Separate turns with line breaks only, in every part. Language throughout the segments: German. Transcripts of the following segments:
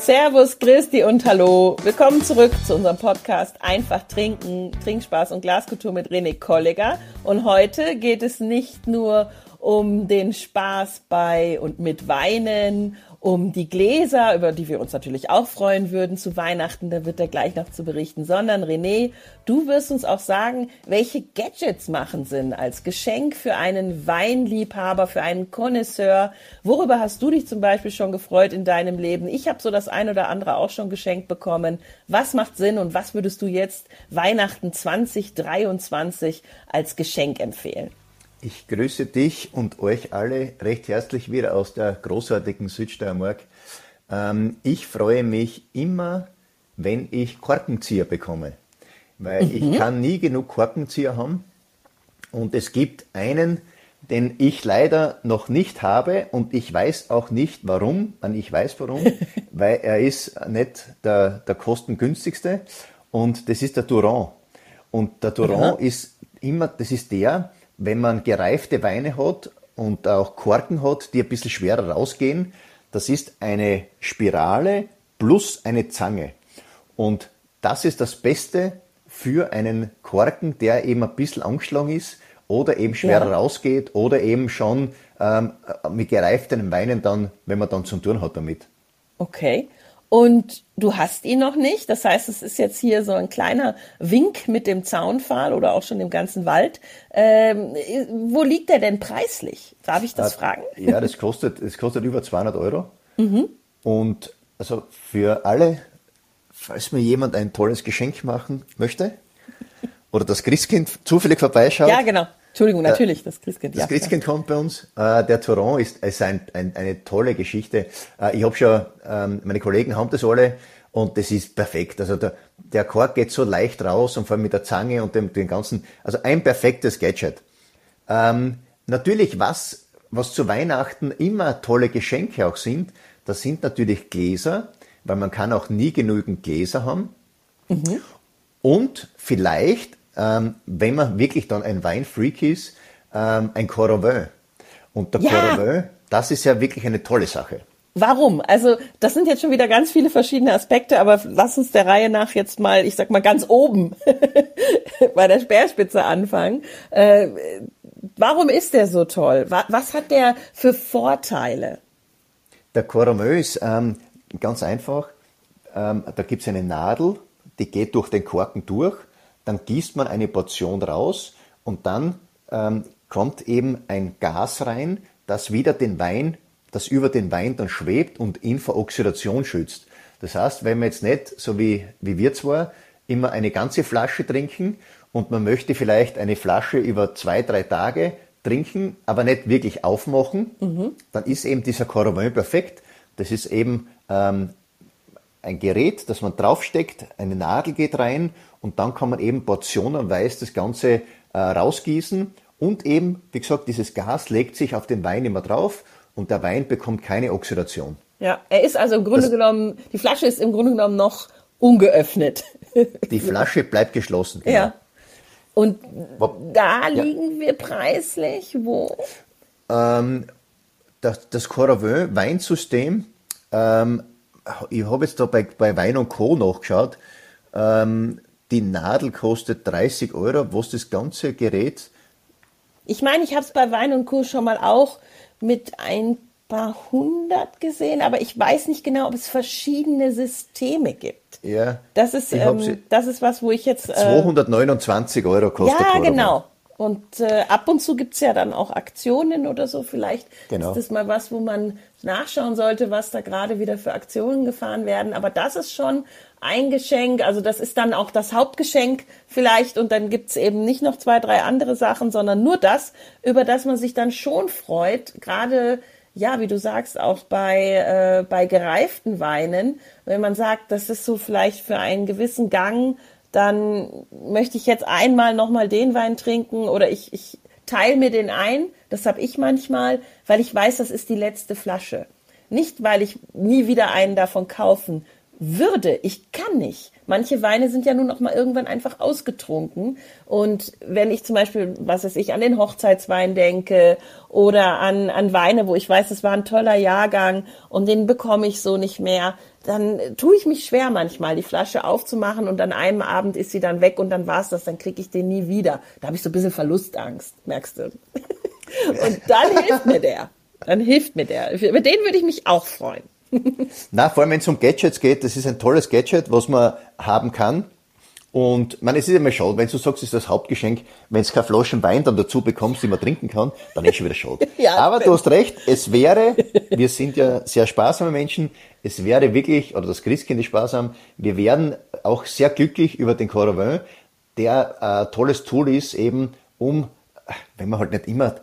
Servus, Christi und Hallo. Willkommen zurück zu unserem Podcast Einfach trinken, Trinkspaß und Glaskultur mit René Kolleger. Und heute geht es nicht nur um den Spaß bei und mit Weinen um die Gläser, über die wir uns natürlich auch freuen würden zu Weihnachten, da wird er gleich noch zu berichten, sondern René, du wirst uns auch sagen, welche Gadgets machen Sinn als Geschenk für einen Weinliebhaber, für einen Connoisseur. Worüber hast du dich zum Beispiel schon gefreut in deinem Leben? Ich habe so das ein oder andere auch schon geschenkt bekommen. Was macht Sinn und was würdest du jetzt Weihnachten 2023 als Geschenk empfehlen?
Ich grüße dich und euch alle recht herzlich wieder aus der großartigen Südsteiermark. Ähm, ich freue mich immer, wenn ich Korkenzieher bekomme, weil mhm. ich kann nie genug Korkenzieher haben. Und es gibt einen, den ich leider noch nicht habe und ich weiß auch nicht warum. Ich weiß warum, weil er ist nicht der, der kostengünstigste und das ist der Durand. Und der Durand mhm. ist immer, das ist der, wenn man gereifte Weine hat und auch Korken hat, die ein bisschen schwerer rausgehen, das ist eine Spirale plus eine Zange. Und das ist das Beste für einen Korken, der eben ein bisschen angeschlagen ist oder eben schwerer ja. rausgeht oder eben schon ähm, mit gereifteren Weinen dann, wenn man dann zum tun hat damit.
Okay und du hast ihn noch nicht. Das heißt, es ist jetzt hier so ein kleiner Wink mit dem Zaunpfahl oder auch schon dem ganzen Wald. Ähm, wo liegt der denn preislich? Darf ich das
ja,
fragen?
Ja, das kostet, das kostet über 200 Euro. Mhm. Und also für alle, falls mir jemand ein tolles Geschenk machen möchte oder das Christkind zufällig vorbeischaut.
Ja, genau. Entschuldigung, äh, natürlich, das Christkind.
Das ja, Christkind ja. kommt bei uns. Äh, der Touron ist, ist ein, ein, eine tolle Geschichte. Äh, ich habe schon, ähm, meine Kollegen haben das alle und das ist perfekt. Also der, der Kork geht so leicht raus und vor allem mit der Zange und dem, dem ganzen, also ein perfektes Gadget. Ähm, natürlich, was, was zu Weihnachten immer tolle Geschenke auch sind, das sind natürlich Gläser, weil man kann auch nie genügend Gläser haben. Mhm. Und vielleicht ähm, wenn man wirklich dann ein Weinfreak ist, ähm, ein Coravin. Und der ja. Coravin, das ist ja wirklich eine tolle Sache.
Warum? Also das sind jetzt schon wieder ganz viele verschiedene Aspekte, aber lass uns der Reihe nach jetzt mal, ich sag mal ganz oben bei der Speerspitze anfangen. Äh, warum ist der so toll? Was, hat der für Vorteile?
Der Corameux ist ähm, ganz einfach. Ähm, da gibt es eine Nadel, die geht durch den Korken durch dann gießt man eine Portion raus und dann ähm, kommt eben ein Gas rein, das wieder den Wein, das über den Wein dann schwebt und ihn vor Oxidation schützt. Das heißt, wenn man jetzt nicht, so wie, wie wir zwar, immer eine ganze Flasche trinken und man möchte vielleicht eine Flasche über zwei, drei Tage trinken, aber nicht wirklich aufmachen, mhm. dann ist eben dieser Coravin perfekt. Das ist eben ähm, ein Gerät, das man draufsteckt, eine Nadel geht rein und dann kann man eben portionenweise das Ganze äh, rausgießen und eben, wie gesagt, dieses Gas legt sich auf den Wein immer drauf und der Wein bekommt keine Oxidation.
Ja, er ist also im Grunde das, genommen, die Flasche ist im Grunde genommen noch ungeöffnet.
Die Flasche bleibt geschlossen.
Genau. Ja. Und da liegen ja. wir preislich wo?
Ähm, das, das Coravin Weinsystem, ähm, ich habe jetzt da bei, bei Wein und Co. nachgeschaut, ähm, die Nadel kostet 30 Euro. Was das ganze Gerät?
Ich meine, ich habe es bei Wein und Co. schon mal auch mit ein paar hundert gesehen, aber ich weiß nicht genau, ob es verschiedene Systeme gibt.
Ja.
Das ist, ähm, das ist was, wo ich jetzt.
Äh, 229 Euro kostet
Ja, genau. Und äh, ab und zu gibt es ja dann auch Aktionen oder so. Vielleicht genau. ist das mal was, wo man nachschauen sollte, was da gerade wieder für Aktionen gefahren werden. Aber das ist schon ein Geschenk. Also das ist dann auch das Hauptgeschenk vielleicht. Und dann gibt's eben nicht noch zwei, drei andere Sachen, sondern nur das, über das man sich dann schon freut. Gerade ja, wie du sagst, auch bei, äh, bei gereiften Weinen, wenn man sagt, das ist so vielleicht für einen gewissen Gang dann möchte ich jetzt einmal nochmal den Wein trinken oder ich, ich teile mir den ein. Das habe ich manchmal, weil ich weiß, das ist die letzte Flasche. Nicht, weil ich nie wieder einen davon kaufen würde. Ich kann nicht. Manche Weine sind ja nun auch mal irgendwann einfach ausgetrunken. Und wenn ich zum Beispiel, was weiß ich, an den Hochzeitswein denke oder an, an Weine, wo ich weiß, es war ein toller Jahrgang und den bekomme ich so nicht mehr, dann tue ich mich schwer manchmal, die Flasche aufzumachen und an einem Abend ist sie dann weg und dann war's das, dann kriege ich den nie wieder. Da habe ich so ein bisschen Verlustangst, merkst du. Und dann hilft mir der. Dann hilft mir der. Über den würde ich mich auch freuen.
Na, vor allem wenn es um Gadgets geht, das ist ein tolles Gadget, was man haben kann. Und man, es ist immer schade, wenn du sagst, es ist das Hauptgeschenk, wenn es keine Flaschen Wein dann dazu bekommst, die man trinken kann, dann ist schon wieder schade. ja, Aber du hast recht, es wäre, wir sind ja sehr sparsame Menschen, es wäre wirklich, oder das Christkind ist sparsam, wir wären auch sehr glücklich über den Caravin, der ein äh, tolles Tool ist, eben um, wenn man halt nicht immer,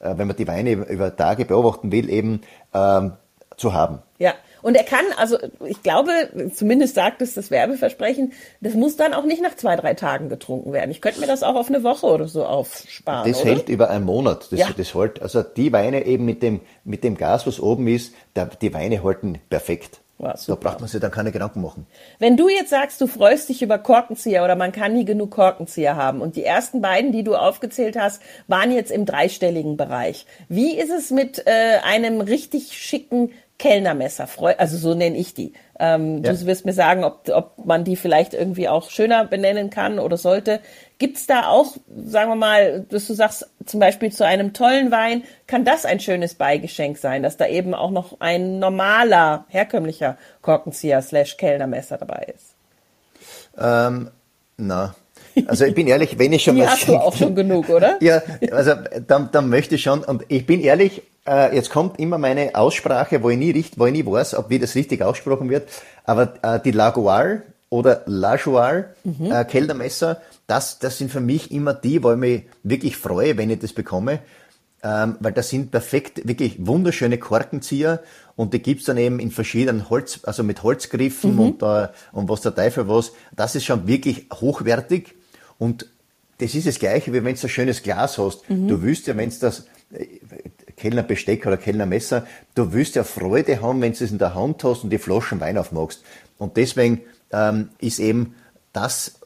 äh, wenn man die Weine über Tage beobachten will, eben ähm, zu haben.
Ja, und er kann, also ich glaube, zumindest sagt es das Werbeversprechen, das muss dann auch nicht nach zwei, drei Tagen getrunken werden. Ich könnte mir das auch auf eine Woche oder so aufsparen.
Das oder? hält über einen Monat. Das, ja. das hält, also die Weine eben mit dem, mit dem Gas, was oben ist, der, die Weine halten perfekt. Ja, da braucht man sich dann keine Gedanken machen.
Wenn du jetzt sagst, du freust dich über Korkenzieher oder man kann nie genug Korkenzieher haben und die ersten beiden, die du aufgezählt hast, waren jetzt im dreistelligen Bereich. Wie ist es mit äh, einem richtig schicken Kellnermesser, also so nenne ich die. Ähm, ja. Du wirst mir sagen, ob, ob man die vielleicht irgendwie auch schöner benennen kann oder sollte. Gibt's da auch, sagen wir mal, dass du sagst, zum Beispiel zu einem tollen Wein, kann das ein schönes Beigeschenk sein, dass da eben auch noch ein normaler, herkömmlicher Korkenzieher slash Kellnermesser dabei ist?
Ähm, na, also ich bin ehrlich, wenn ich schon
Die hast du auch schon genug, oder?
ja, also dann, dann möchte ich schon, und ich bin ehrlich, äh, jetzt kommt immer meine Aussprache, wo ich nie, richt, wo ich nie weiß, ob wie das richtig ausgesprochen wird, aber äh, die Laguar oder Lajoar mhm. äh, Kellnermesser, das, das sind für mich immer die, wo ich mich wirklich freue, wenn ich das bekomme, ähm, weil das sind perfekt, wirklich wunderschöne Korkenzieher und die gibt's dann eben in verschiedenen Holz, also mit Holzgriffen mhm. und, äh, und was der Teufel was. Das ist schon wirklich hochwertig und das ist das Gleiche, wie wenn du ein schönes Glas hast. Mhm. Du willst ja, wenn es das äh, Kellnerbesteck oder Kellnermesser, du willst ja Freude haben, wenn du es in der Hand hast und die Flaschen Wein aufmachst. Und deswegen ähm, ist eben das,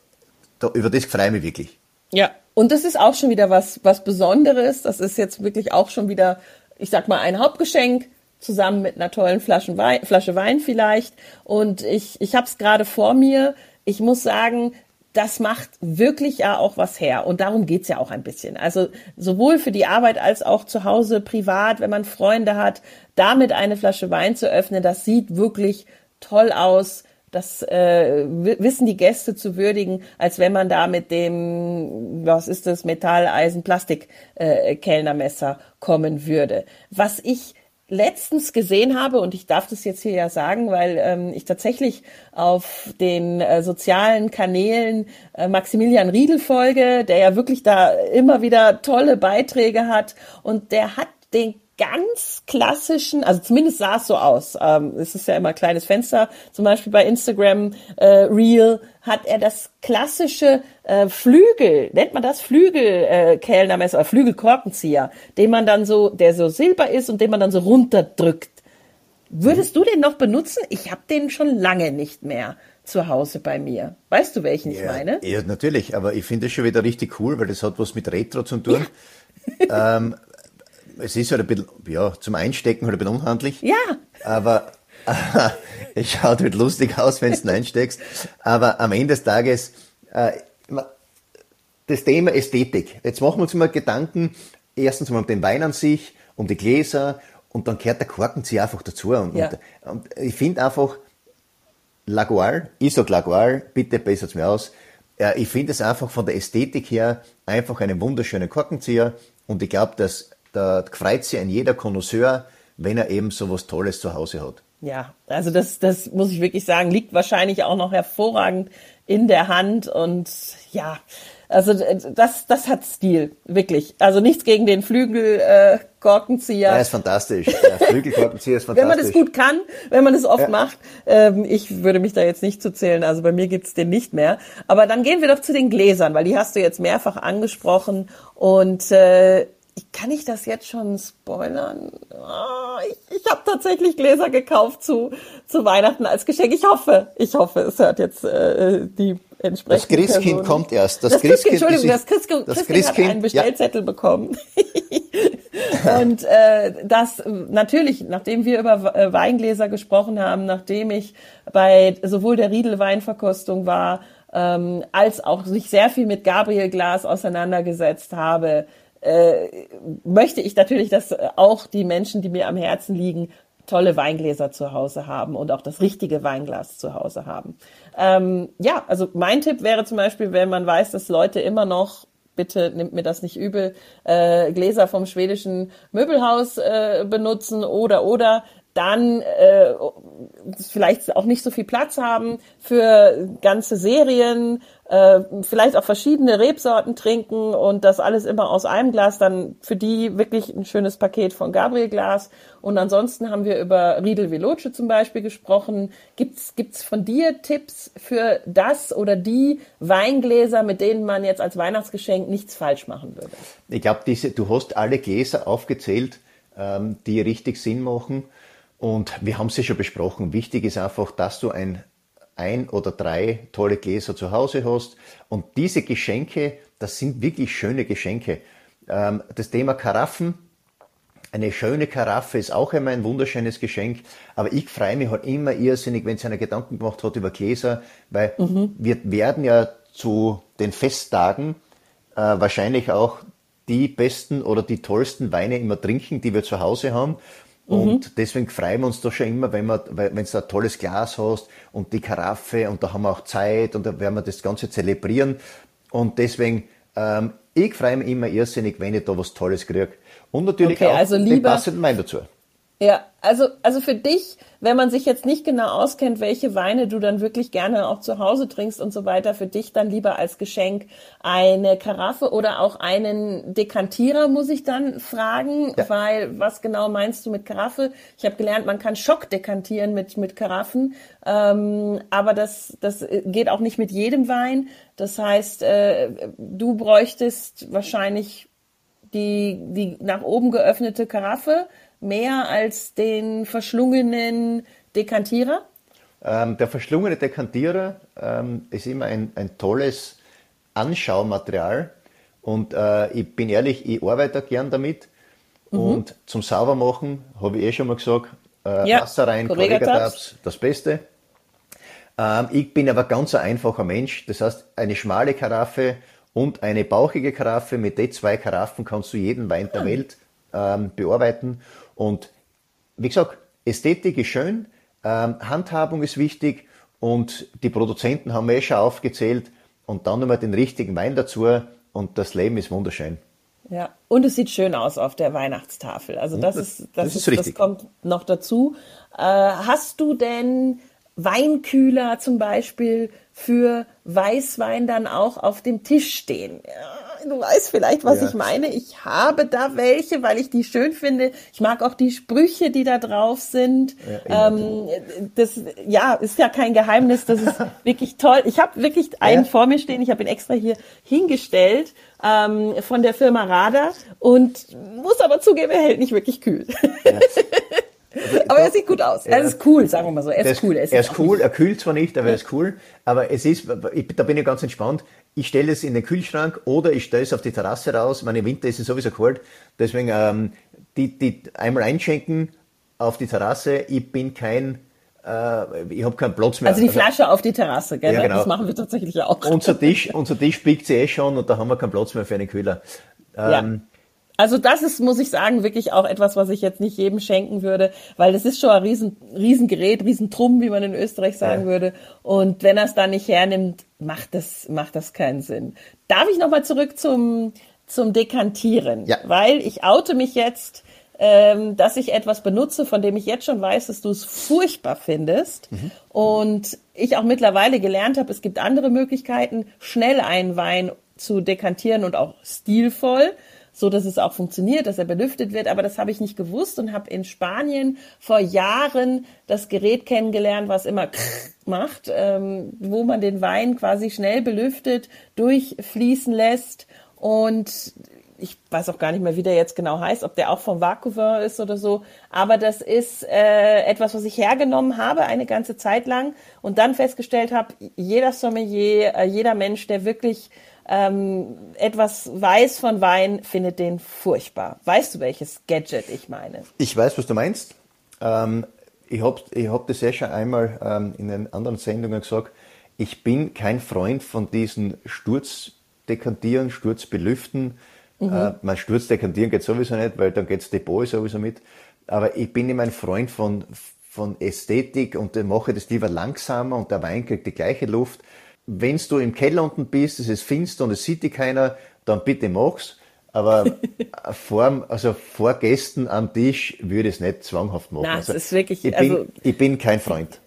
da, über das freue ich mich wirklich.
Ja, und das ist auch schon wieder was, was Besonderes. Das ist jetzt wirklich auch schon wieder, ich sag mal, ein Hauptgeschenk zusammen mit einer tollen Flasche Wein, Flasche Wein vielleicht. Und ich, ich habe es gerade vor mir. Ich muss sagen, das macht wirklich ja auch was her. Und darum geht's ja auch ein bisschen. Also sowohl für die Arbeit als auch zu Hause privat, wenn man Freunde hat, damit eine Flasche Wein zu öffnen, das sieht wirklich toll aus. Das äh, wissen die Gäste zu würdigen, als wenn man da mit dem, was ist das, Metall, Eisen, Plastik äh, Kellnermesser kommen würde. Was ich letztens gesehen habe, und ich darf das jetzt hier ja sagen, weil ähm, ich tatsächlich auf den äh, sozialen Kanälen äh, Maximilian Riedel folge, der ja wirklich da immer wieder tolle Beiträge hat. Und der hat den ganz klassischen, also zumindest sah es so aus. Ähm, es ist ja immer ein kleines Fenster, zum Beispiel bei Instagram äh, Reel hat er das klassische äh, Flügel, nennt man das Flügel äh, oder Flügelkorkenzieher, den man dann so, der so silber ist und den man dann so runterdrückt. Würdest du den noch benutzen? Ich habe den schon lange nicht mehr zu Hause bei mir. Weißt du, welchen
ja,
ich meine?
Ja, natürlich, aber ich finde das schon wieder richtig cool, weil das hat was mit Retro zu tun. Ja. ähm, es ist halt ein bisschen, ja, zum Einstecken halt ein bisschen unhandlich.
Ja.
Aber äh, es schaut halt lustig aus, wenn du einsteckst. Aber am Ende des Tages, äh, das Thema Ästhetik. Jetzt machen wir uns mal Gedanken, erstens mal um den Wein an sich, um die Gläser und dann gehört der Korkenzieher einfach dazu. Und, ja. und, und ich finde einfach, Laguar, ich sag Laguar, bitte bessert mir aus. Äh, ich finde es einfach von der Ästhetik her einfach einen wunderschönen Korkenzieher und ich glaube, dass da freut sich ein jeder Connoisseur, wenn er eben so was Tolles zu Hause hat.
Ja, also das, das muss ich wirklich sagen, liegt wahrscheinlich auch noch hervorragend in der Hand und ja, also das, das hat Stil, wirklich. Also nichts gegen den Flügelkorkenzieher. Äh,
ja, ist fantastisch. Der Flügelkorkenzieher ist fantastisch.
wenn man das gut kann, wenn man es oft ja. macht. Ähm, ich würde mich da jetzt nicht zu zählen, also bei mir gibt's den nicht mehr. Aber dann gehen wir doch zu den Gläsern, weil die hast du jetzt mehrfach angesprochen und äh, kann ich das jetzt schon spoilern? Oh, ich ich habe tatsächlich Gläser gekauft zu, zu Weihnachten als Geschenk. Ich hoffe, ich hoffe, es hört jetzt äh, die entsprechende
Das Christkind
Person.
kommt erst.
Das, das Christkind, Entschuldigung, das Christkind, das Christkind, Christkind hat einen Bestellzettel ja. bekommen. und äh, das natürlich, nachdem wir über äh, Weingläser gesprochen haben, nachdem ich bei sowohl der Riedel Weinverkostung war, ähm, als auch sich sehr viel mit Gabriel Glas auseinandergesetzt habe, äh, möchte ich natürlich, dass auch die Menschen, die mir am Herzen liegen, tolle Weingläser zu Hause haben und auch das richtige Weinglas zu Hause haben. Ähm, ja, also mein Tipp wäre zum Beispiel, wenn man weiß, dass Leute immer noch bitte nimmt mir das nicht übel, äh, Gläser vom schwedischen Möbelhaus äh, benutzen oder oder dann äh, vielleicht auch nicht so viel Platz haben für ganze Serien, äh, vielleicht auch verschiedene Rebsorten trinken und das alles immer aus einem Glas, dann für die wirklich ein schönes Paket von Gabriel Glas. Und ansonsten haben wir über Riedel Veloce zum Beispiel gesprochen. Gibt's gibt's von dir Tipps für das oder die Weingläser, mit denen man jetzt als Weihnachtsgeschenk nichts falsch machen würde?
Ich glaube, du hast alle Gläser aufgezählt, ähm, die richtig Sinn machen. Und wir haben ja schon besprochen. Wichtig ist einfach, dass du ein, ein oder drei tolle Gläser zu Hause hast. Und diese Geschenke, das sind wirklich schöne Geschenke. Ähm, das Thema Karaffen, eine schöne Karaffe ist auch immer ein wunderschönes Geschenk, aber ich freue mich halt immer irrsinnig, wenn sie einer Gedanken gemacht hat über Gläser, weil mhm. wir werden ja zu den Festtagen äh, wahrscheinlich auch die besten oder die tollsten Weine immer trinken, die wir zu Hause haben. Und mhm. deswegen freuen wir uns doch schon immer, wenn, wir, wenn du ein tolles Glas hast und die Karaffe und da haben wir auch Zeit und da werden wir das Ganze zelebrieren. Und deswegen, ähm, ich freue mich immer irrsinnig, wenn ich da was Tolles kriege. Und natürlich okay, auch
also lieber, den
passenden Wein dazu.
Ja, also, also für dich, wenn man sich jetzt nicht genau auskennt, welche Weine du dann wirklich gerne auch zu Hause trinkst und so weiter, für dich dann lieber als Geschenk eine Karaffe oder auch einen Dekantierer, muss ich dann fragen, ja. weil was genau meinst du mit Karaffe? Ich habe gelernt, man kann Schock dekantieren mit, mit Karaffen, ähm, aber das, das geht auch nicht mit jedem Wein. Das heißt, äh, du bräuchtest wahrscheinlich die, die nach oben geöffnete Karaffe, mehr als den verschlungenen Dekantierer?
Ähm, der verschlungene Dekantierer ähm, ist immer ein, ein tolles Anschaumaterial und äh, ich bin ehrlich, ich arbeite gern damit mhm. und zum Saubermachen habe ich eh schon mal gesagt, äh, ja, Wasser rein, Correga-Tabs, das Beste. Ähm, ich bin aber ganz ein einfacher Mensch, das heißt eine schmale Karaffe und eine bauchige Karaffe, mit den zwei Karaffen kannst du jeden Wein der ah. Welt ähm, bearbeiten und wie gesagt, Ästhetik ist schön, ähm, Handhabung ist wichtig und die Produzenten haben wir eh schon aufgezählt und dann nochmal den richtigen Wein dazu und das Leben ist wunderschön.
Ja, und es sieht schön aus auf der Weihnachtstafel. Also das, das ist, das, das ist, ist das kommt noch dazu. Äh, hast du denn Weinkühler zum Beispiel für Weißwein dann auch auf dem Tisch stehen? Ja du weißt vielleicht, was ja. ich meine. Ich habe da welche, weil ich die schön finde. Ich mag auch die Sprüche, die da drauf sind. Ja, ähm, das ja ist ja kein Geheimnis. Das ist wirklich toll. Ich habe wirklich einen ja. vor mir stehen. Ich habe ihn extra hier hingestellt ähm, von der Firma Radar und muss aber zugeben, er hält nicht wirklich kühl. aber er sieht gut aus. Er ist cool, sagen wir mal so. Er ist cool.
Er ist, er ist cool, er kühlt zwar nicht, aber er ist cool. Aber es ist, ich, da bin ich ganz entspannt. Ich stelle es in den Kühlschrank oder ich stelle es auf die Terrasse raus. Meine Winter ist es sowieso kalt. Deswegen ähm, die, die einmal einschenken auf die Terrasse. Ich bin kein äh, ich habe keinen Platz mehr.
Also die Flasche auf die Terrasse, gell? Ja, genau. Das machen wir tatsächlich auch.
Unser Tisch, unser Tisch biegt sie eh schon und da haben wir keinen Platz mehr für einen Kühler.
Ähm, ja. Also das ist, muss ich sagen, wirklich auch etwas, was ich jetzt nicht jedem schenken würde, weil das ist schon ein riesen, Riesengerät, Riesentrumm, wie man in Österreich sagen ja. würde. Und wenn er es da nicht hernimmt, macht das, macht das keinen Sinn. Darf ich nochmal zurück zum, zum Dekantieren? Ja. Weil ich oute mich jetzt, ähm, dass ich etwas benutze, von dem ich jetzt schon weiß, dass du es furchtbar findest. Mhm. Und ich auch mittlerweile gelernt habe, es gibt andere Möglichkeiten, schnell einen Wein zu dekantieren und auch stilvoll so dass es auch funktioniert, dass er belüftet wird. Aber das habe ich nicht gewusst und habe in Spanien vor Jahren das Gerät kennengelernt, was immer macht, ähm, wo man den Wein quasi schnell belüftet, durchfließen lässt und ich weiß auch gar nicht mehr, wie der jetzt genau heißt, ob der auch vom Vancouver ist oder so. Aber das ist äh, etwas, was ich hergenommen habe eine ganze Zeit lang und dann festgestellt habe, jeder Sommelier, äh, jeder Mensch, der wirklich ähm, etwas weiß von Wein, findet den furchtbar. Weißt du, welches Gadget ich meine?
Ich weiß, was du meinst. Ähm, ich habe ich hab das ja schon einmal ähm, in den anderen Sendungen gesagt. Ich bin kein Freund von diesen Sturzdekantieren, Sturzbelüften. Mhm. Äh, mein Sturzdekantieren geht sowieso nicht, weil dann geht's Depot sowieso mit. Aber ich bin immer ein Freund von, von Ästhetik und mache das lieber langsamer und der Wein kriegt die gleiche Luft wenn du im Keller unten bist, es ist finster und es sieht dich keiner, dann bitte mach's. Aber vor, also vor Gästen am Tisch würde ich es nicht zwanghaft machen.
Na,
also,
ist wirklich,
ich,
also,
bin, ich bin kein Freund.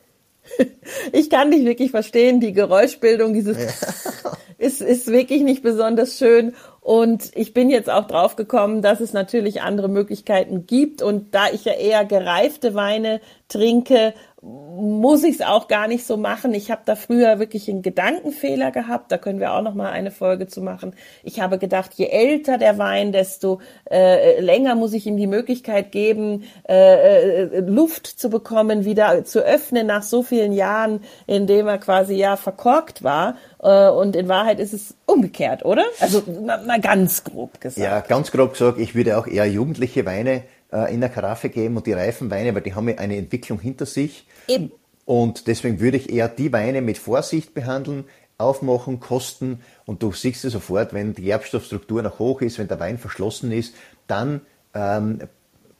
ich kann dich wirklich verstehen. Die Geräuschbildung, dieses ja. ist, ist wirklich nicht besonders schön. Und ich bin jetzt auch drauf gekommen, dass es natürlich andere Möglichkeiten gibt. Und da ich ja eher gereifte Weine trinke, muss ich es auch gar nicht so machen. Ich habe da früher wirklich einen Gedankenfehler gehabt. Da können wir auch noch mal eine Folge zu machen. Ich habe gedacht, je älter der Wein, desto äh, länger muss ich ihm die Möglichkeit geben, äh, äh, Luft zu bekommen, wieder zu öffnen nach so vielen Jahren, in dem er quasi ja verkorkt war. Äh, und in Wahrheit ist es umgekehrt, oder? Also mal ganz grob gesagt.
Ja, ganz grob gesagt. Ich würde auch eher jugendliche Weine in der Karaffe geben und die reifen Weine, weil die haben ja eine Entwicklung hinter sich. Eben. Und deswegen würde ich eher die Weine mit Vorsicht behandeln, aufmachen, kosten und du siehst es sofort, wenn die Gerbstoffstruktur noch hoch ist, wenn der Wein verschlossen ist, dann ähm,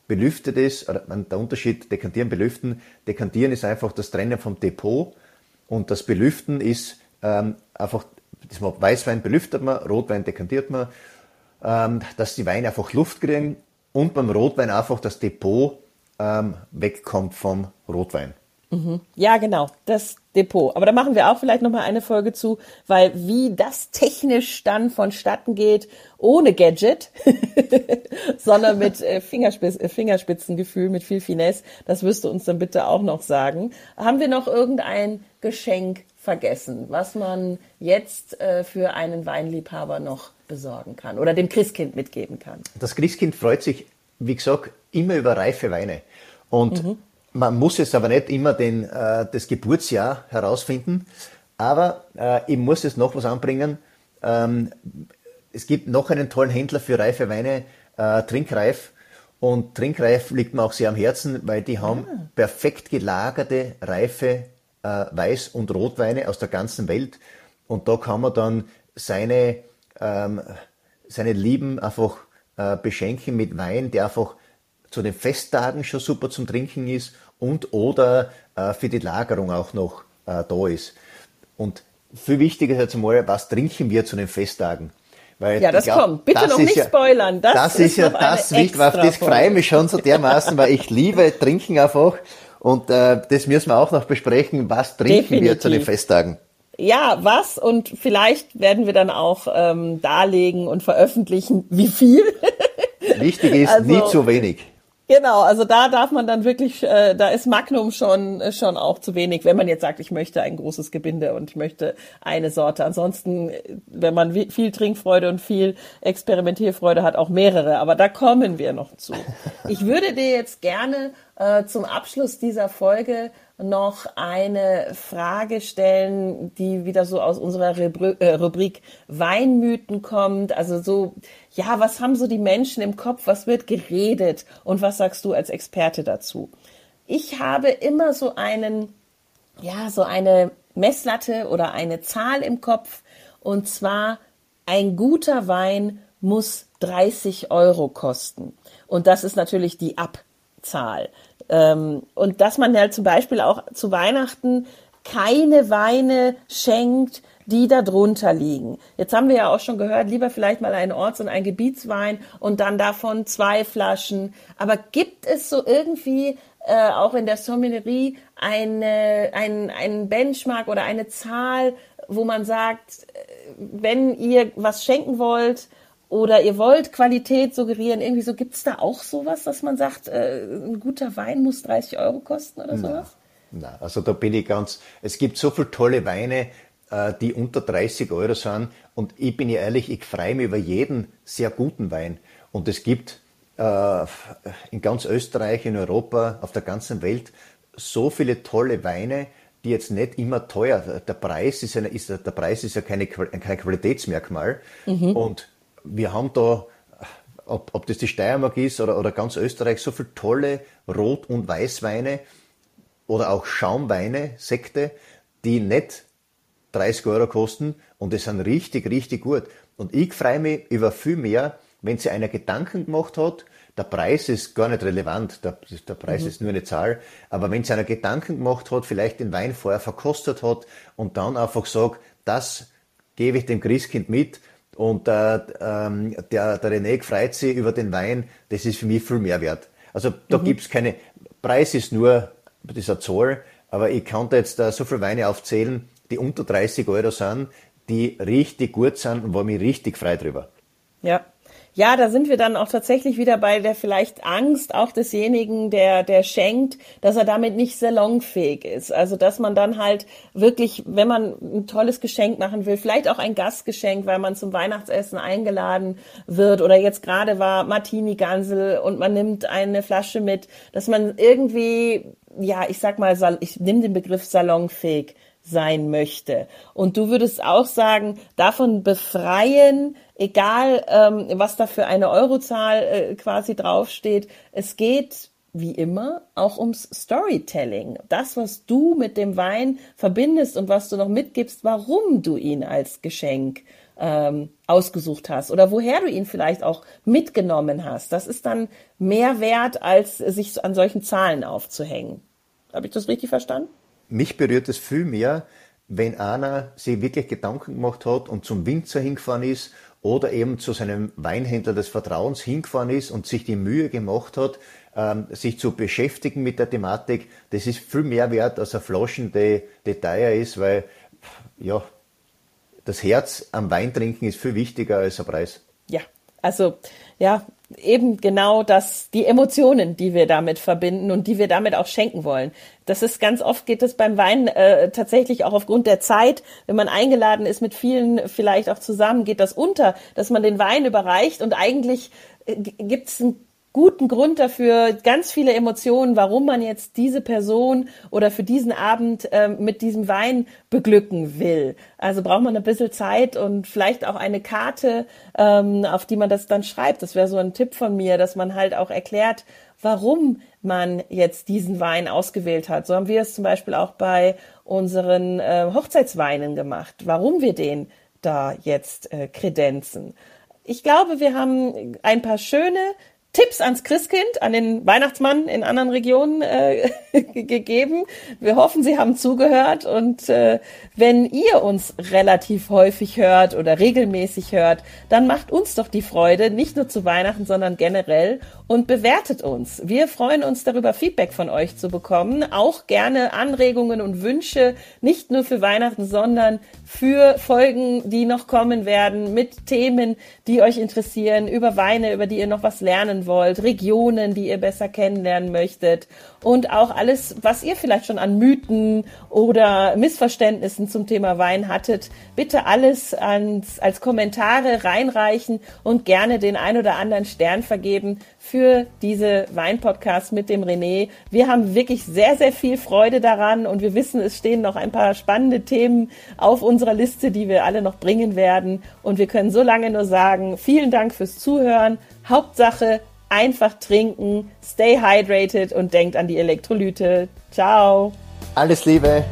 belüftet es, oder der Unterschied dekantieren, belüften, dekantieren ist einfach das Trennen vom Depot und das Belüften ist ähm, einfach, das Weißwein belüftet man, Rotwein dekantiert man, ähm, dass die Weine einfach Luft kriegen und beim Rotwein einfach das Depot ähm, wegkommt vom Rotwein.
Mhm. Ja, genau, das Depot. Aber da machen wir auch vielleicht nochmal eine Folge zu, weil wie das technisch dann vonstatten geht, ohne Gadget, sondern mit äh, Fingerspitz, äh, Fingerspitzengefühl, mit viel Finesse, das wirst du uns dann bitte auch noch sagen. Haben wir noch irgendein Geschenk vergessen, was man jetzt äh, für einen Weinliebhaber noch besorgen kann oder dem Christkind mitgeben kann.
Das Christkind freut sich, wie gesagt, immer über reife Weine. Und mhm. man muss jetzt aber nicht immer den, äh, das Geburtsjahr herausfinden. Aber äh, ich muss jetzt noch was anbringen. Ähm, es gibt noch einen tollen Händler für reife Weine, äh, Trinkreif. Und Trinkreif liegt mir auch sehr am Herzen, weil die haben ah. perfekt gelagerte, reife äh, Weiß- und Rotweine aus der ganzen Welt. Und da kann man dann seine ähm, seine Lieben einfach äh, beschenken mit Wein, der einfach zu den Festtagen schon super zum Trinken ist und oder äh, für die Lagerung auch noch äh, da ist. Und viel wichtiger ist jetzt mal, was trinken wir zu den Festtagen?
Weil ja, das glaub, kommt. Bitte das noch nicht ja, spoilern.
Das, das ist, ist ja das Wichtige. Auf das freue ich mich schon so dermaßen, weil ich liebe Trinken einfach. Und äh, das müssen wir auch noch besprechen. Was trinken Definitiv. wir zu den Festtagen?
Ja, was und vielleicht werden wir dann auch ähm, darlegen und veröffentlichen, wie viel.
Wichtig ist, also, nie zu wenig.
Genau, also da darf man dann wirklich, äh, da ist Magnum schon äh, schon auch zu wenig, wenn man jetzt sagt, ich möchte ein großes Gebinde und ich möchte eine Sorte. Ansonsten, wenn man viel Trinkfreude und viel Experimentierfreude hat, auch mehrere. Aber da kommen wir noch zu. Ich würde dir jetzt gerne äh, zum Abschluss dieser Folge noch eine Frage stellen, die wieder so aus unserer äh, Rubrik Weinmythen kommt. Also so, ja, was haben so die Menschen im Kopf? Was wird geredet? Und was sagst du als Experte dazu? Ich habe immer so einen, ja, so eine Messlatte oder eine Zahl im Kopf. Und zwar, ein guter Wein muss 30 Euro kosten. Und das ist natürlich die Abzahl. Ähm, und dass man halt zum Beispiel auch zu Weihnachten keine Weine schenkt, die da drunter liegen. Jetzt haben wir ja auch schon gehört, lieber vielleicht mal einen Orts- und einen Gebietswein und dann davon zwei Flaschen. Aber gibt es so irgendwie äh, auch in der Sommelerie eine, ein, ein Benchmark oder eine Zahl, wo man sagt, äh, wenn ihr was schenken wollt, oder ihr wollt Qualität suggerieren, irgendwie so, gibt's da auch sowas, dass man sagt, äh, ein guter Wein muss 30 Euro kosten oder sowas?
Na, also da bin ich ganz, es gibt so viele tolle Weine, äh, die unter 30 Euro sind. Und ich bin ja ehrlich, ich freue mich über jeden sehr guten Wein. Und es gibt äh, in ganz Österreich, in Europa, auf der ganzen Welt so viele tolle Weine, die jetzt nicht immer teuer. Der Preis ist, eine, ist der Preis ist ja keine, kein Qualitätsmerkmal. Mhm. Und wir haben da, ob, ob das die Steiermark ist oder, oder ganz Österreich, so viele tolle Rot- und Weißweine oder auch Schaumweine, Sekte, die nicht 30 Euro kosten und die sind richtig, richtig gut. Und ich freue mich über viel mehr, wenn sich einer Gedanken gemacht hat, der Preis ist gar nicht relevant, der, der Preis mhm. ist nur eine Zahl, aber wenn sich einer Gedanken gemacht hat, vielleicht den Wein vorher verkostet hat und dann einfach sagt, das gebe ich dem Christkind mit und äh, ähm, der, der René freut sich über den Wein, das ist für mich viel mehr wert. Also da mhm. gibt's keine, Preis ist nur dieser Zoll, aber ich kann da jetzt da so viele Weine aufzählen, die unter 30 Euro sind, die richtig gut sind und war mich richtig frei drüber.
Ja, ja, da sind wir dann auch tatsächlich wieder bei der vielleicht Angst auch desjenigen, der, der schenkt, dass er damit nicht salonfähig ist. Also, dass man dann halt wirklich, wenn man ein tolles Geschenk machen will, vielleicht auch ein Gastgeschenk, weil man zum Weihnachtsessen eingeladen wird oder jetzt gerade war Martini Gansel und man nimmt eine Flasche mit, dass man irgendwie, ja, ich sag mal, ich nehme den Begriff salonfähig sein möchte. Und du würdest auch sagen, davon befreien, egal ähm, was da für eine Eurozahl äh, quasi draufsteht, es geht wie immer auch ums Storytelling. Das, was du mit dem Wein verbindest und was du noch mitgibst, warum du ihn als Geschenk ähm, ausgesucht hast oder woher du ihn vielleicht auch mitgenommen hast. Das ist dann mehr wert, als sich an solchen Zahlen aufzuhängen. Habe ich das richtig verstanden?
Mich berührt es viel mehr, wenn einer sich wirklich Gedanken gemacht hat und zum Winzer hingefahren ist oder eben zu seinem Weinhändler des Vertrauens hingefahren ist und sich die Mühe gemacht hat, ähm, sich zu beschäftigen mit der Thematik, das ist viel mehr wert als eine Flaschen, die, die ist, weil ja, das Herz am Weintrinken ist viel wichtiger als der Preis.
Ja, also ja, eben genau das, die Emotionen, die wir damit verbinden und die wir damit auch schenken wollen. Das ist ganz oft geht es beim Wein äh, tatsächlich auch aufgrund der Zeit, wenn man eingeladen ist mit vielen vielleicht auch zusammen, geht das unter, dass man den Wein überreicht und eigentlich äh, gibt es ein guten Grund dafür, ganz viele Emotionen, warum man jetzt diese Person oder für diesen Abend äh, mit diesem Wein beglücken will. Also braucht man ein bisschen Zeit und vielleicht auch eine Karte, ähm, auf die man das dann schreibt. Das wäre so ein Tipp von mir, dass man halt auch erklärt, warum man jetzt diesen Wein ausgewählt hat. So haben wir es zum Beispiel auch bei unseren äh, Hochzeitsweinen gemacht, warum wir den da jetzt äh, kredenzen. Ich glaube, wir haben ein paar schöne Tipps ans Christkind, an den Weihnachtsmann in anderen Regionen äh, gegeben. Wir hoffen, Sie haben zugehört und äh, wenn ihr uns relativ häufig hört oder regelmäßig hört, dann macht uns doch die Freude, nicht nur zu Weihnachten, sondern generell und bewertet uns. Wir freuen uns darüber, Feedback von euch zu bekommen. Auch gerne Anregungen und Wünsche, nicht nur für Weihnachten, sondern für Folgen, die noch kommen werden, mit Themen, die euch interessieren, über Weine, über die ihr noch was lernen wollt, Regionen, die ihr besser kennenlernen möchtet und auch alles, was ihr vielleicht schon an Mythen oder Missverständnissen zum Thema Wein hattet, bitte alles ans, als Kommentare reinreichen und gerne den ein oder anderen Stern vergeben für diese Weinpodcast mit dem René. Wir haben wirklich sehr, sehr viel Freude daran und wir wissen, es stehen noch ein paar spannende Themen auf unserer Liste, die wir alle noch bringen werden. Und wir können so lange nur sagen, vielen Dank fürs Zuhören. Hauptsache, einfach trinken, stay hydrated und denkt an die Elektrolyte. Ciao.
Alles Liebe.